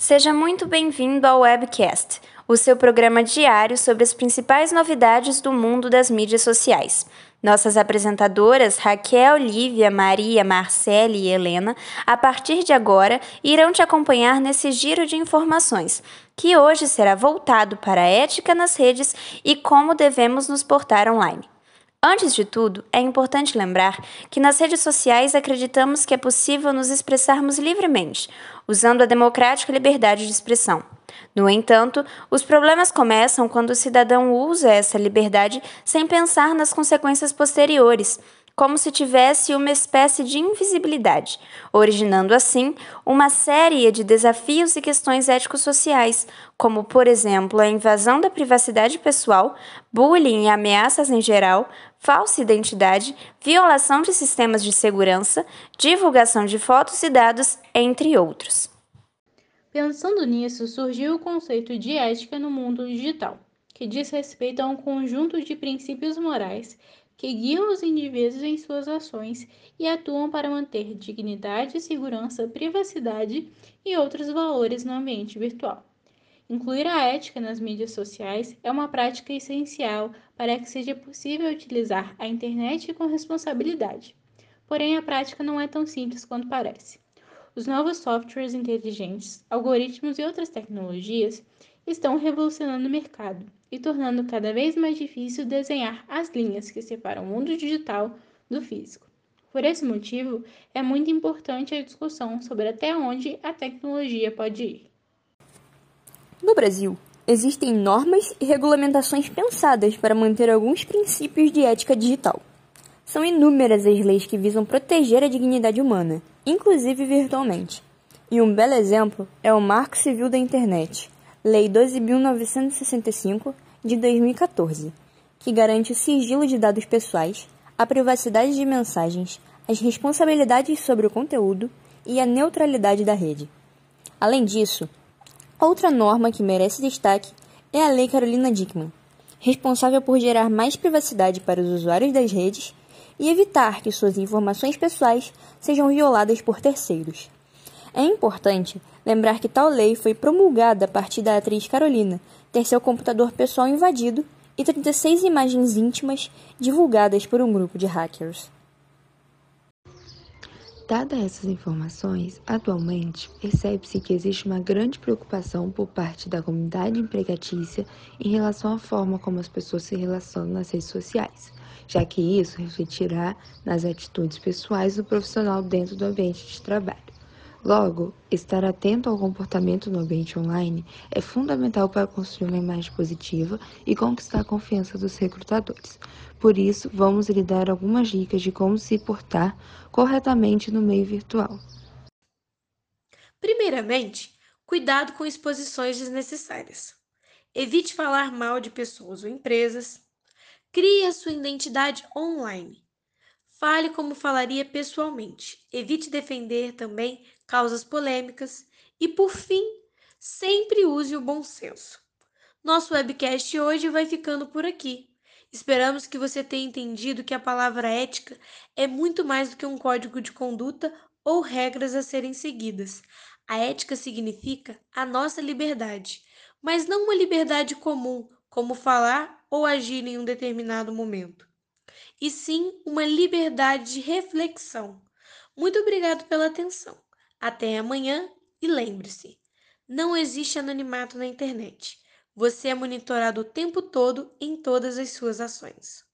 Seja muito bem-vindo ao Webcast, o seu programa diário sobre as principais novidades do mundo das mídias sociais. Nossas apresentadoras Raquel, Lívia, Maria, Marcele e Helena, a partir de agora, irão te acompanhar nesse giro de informações, que hoje será voltado para a ética nas redes e como devemos nos portar online. Antes de tudo, é importante lembrar que nas redes sociais acreditamos que é possível nos expressarmos livremente, usando a democrática liberdade de expressão. No entanto, os problemas começam quando o cidadão usa essa liberdade sem pensar nas consequências posteriores, como se tivesse uma espécie de invisibilidade, originando assim uma série de desafios e questões éticos-sociais, como, por exemplo, a invasão da privacidade pessoal, bullying e ameaças em geral, falsa identidade, violação de sistemas de segurança, divulgação de fotos e dados, entre outros. Pensando nisso, surgiu o conceito de ética no mundo digital, que diz respeito a um conjunto de princípios morais que guiam os indivíduos em suas ações e atuam para manter dignidade, segurança, privacidade e outros valores no ambiente virtual. Incluir a ética nas mídias sociais é uma prática essencial para que seja possível utilizar a internet com responsabilidade. Porém, a prática não é tão simples quanto parece. Os novos softwares inteligentes, algoritmos e outras tecnologias estão revolucionando o mercado e tornando cada vez mais difícil desenhar as linhas que separam o mundo digital do físico. Por esse motivo, é muito importante a discussão sobre até onde a tecnologia pode ir. No Brasil, existem normas e regulamentações pensadas para manter alguns princípios de ética digital. São inúmeras as leis que visam proteger a dignidade humana, inclusive virtualmente. E um belo exemplo é o Marco Civil da Internet, Lei 12.965 de 2014, que garante o sigilo de dados pessoais, a privacidade de mensagens, as responsabilidades sobre o conteúdo e a neutralidade da rede. Além disso, outra norma que merece destaque é a Lei Carolina Dickmann, responsável por gerar mais privacidade para os usuários das redes e evitar que suas informações pessoais sejam violadas por terceiros. É importante lembrar que tal lei foi promulgada a partir da atriz Carolina ter seu computador pessoal invadido e 36 imagens íntimas divulgadas por um grupo de hackers. Dadas essas informações, atualmente percebe-se que existe uma grande preocupação por parte da comunidade empregatícia em relação à forma como as pessoas se relacionam nas redes sociais, já que isso refletirá nas atitudes pessoais do profissional dentro do ambiente de trabalho. Logo, estar atento ao comportamento no ambiente online é fundamental para construir uma imagem positiva e conquistar a confiança dos recrutadores. Por isso, vamos lhe dar algumas dicas de como se portar corretamente no meio virtual. Primeiramente, cuidado com exposições desnecessárias. Evite falar mal de pessoas ou empresas. Crie a sua identidade online. Fale como falaria pessoalmente. Evite defender também causas polêmicas e, por fim, sempre use o bom senso. Nosso webcast hoje vai ficando por aqui. Esperamos que você tenha entendido que a palavra ética é muito mais do que um código de conduta ou regras a serem seguidas. A ética significa a nossa liberdade, mas não uma liberdade comum, como falar ou agir em um determinado momento, e sim uma liberdade de reflexão. Muito obrigado pela atenção. Até amanhã e lembre-se: não existe anonimato na internet. Você é monitorado o tempo todo em todas as suas ações.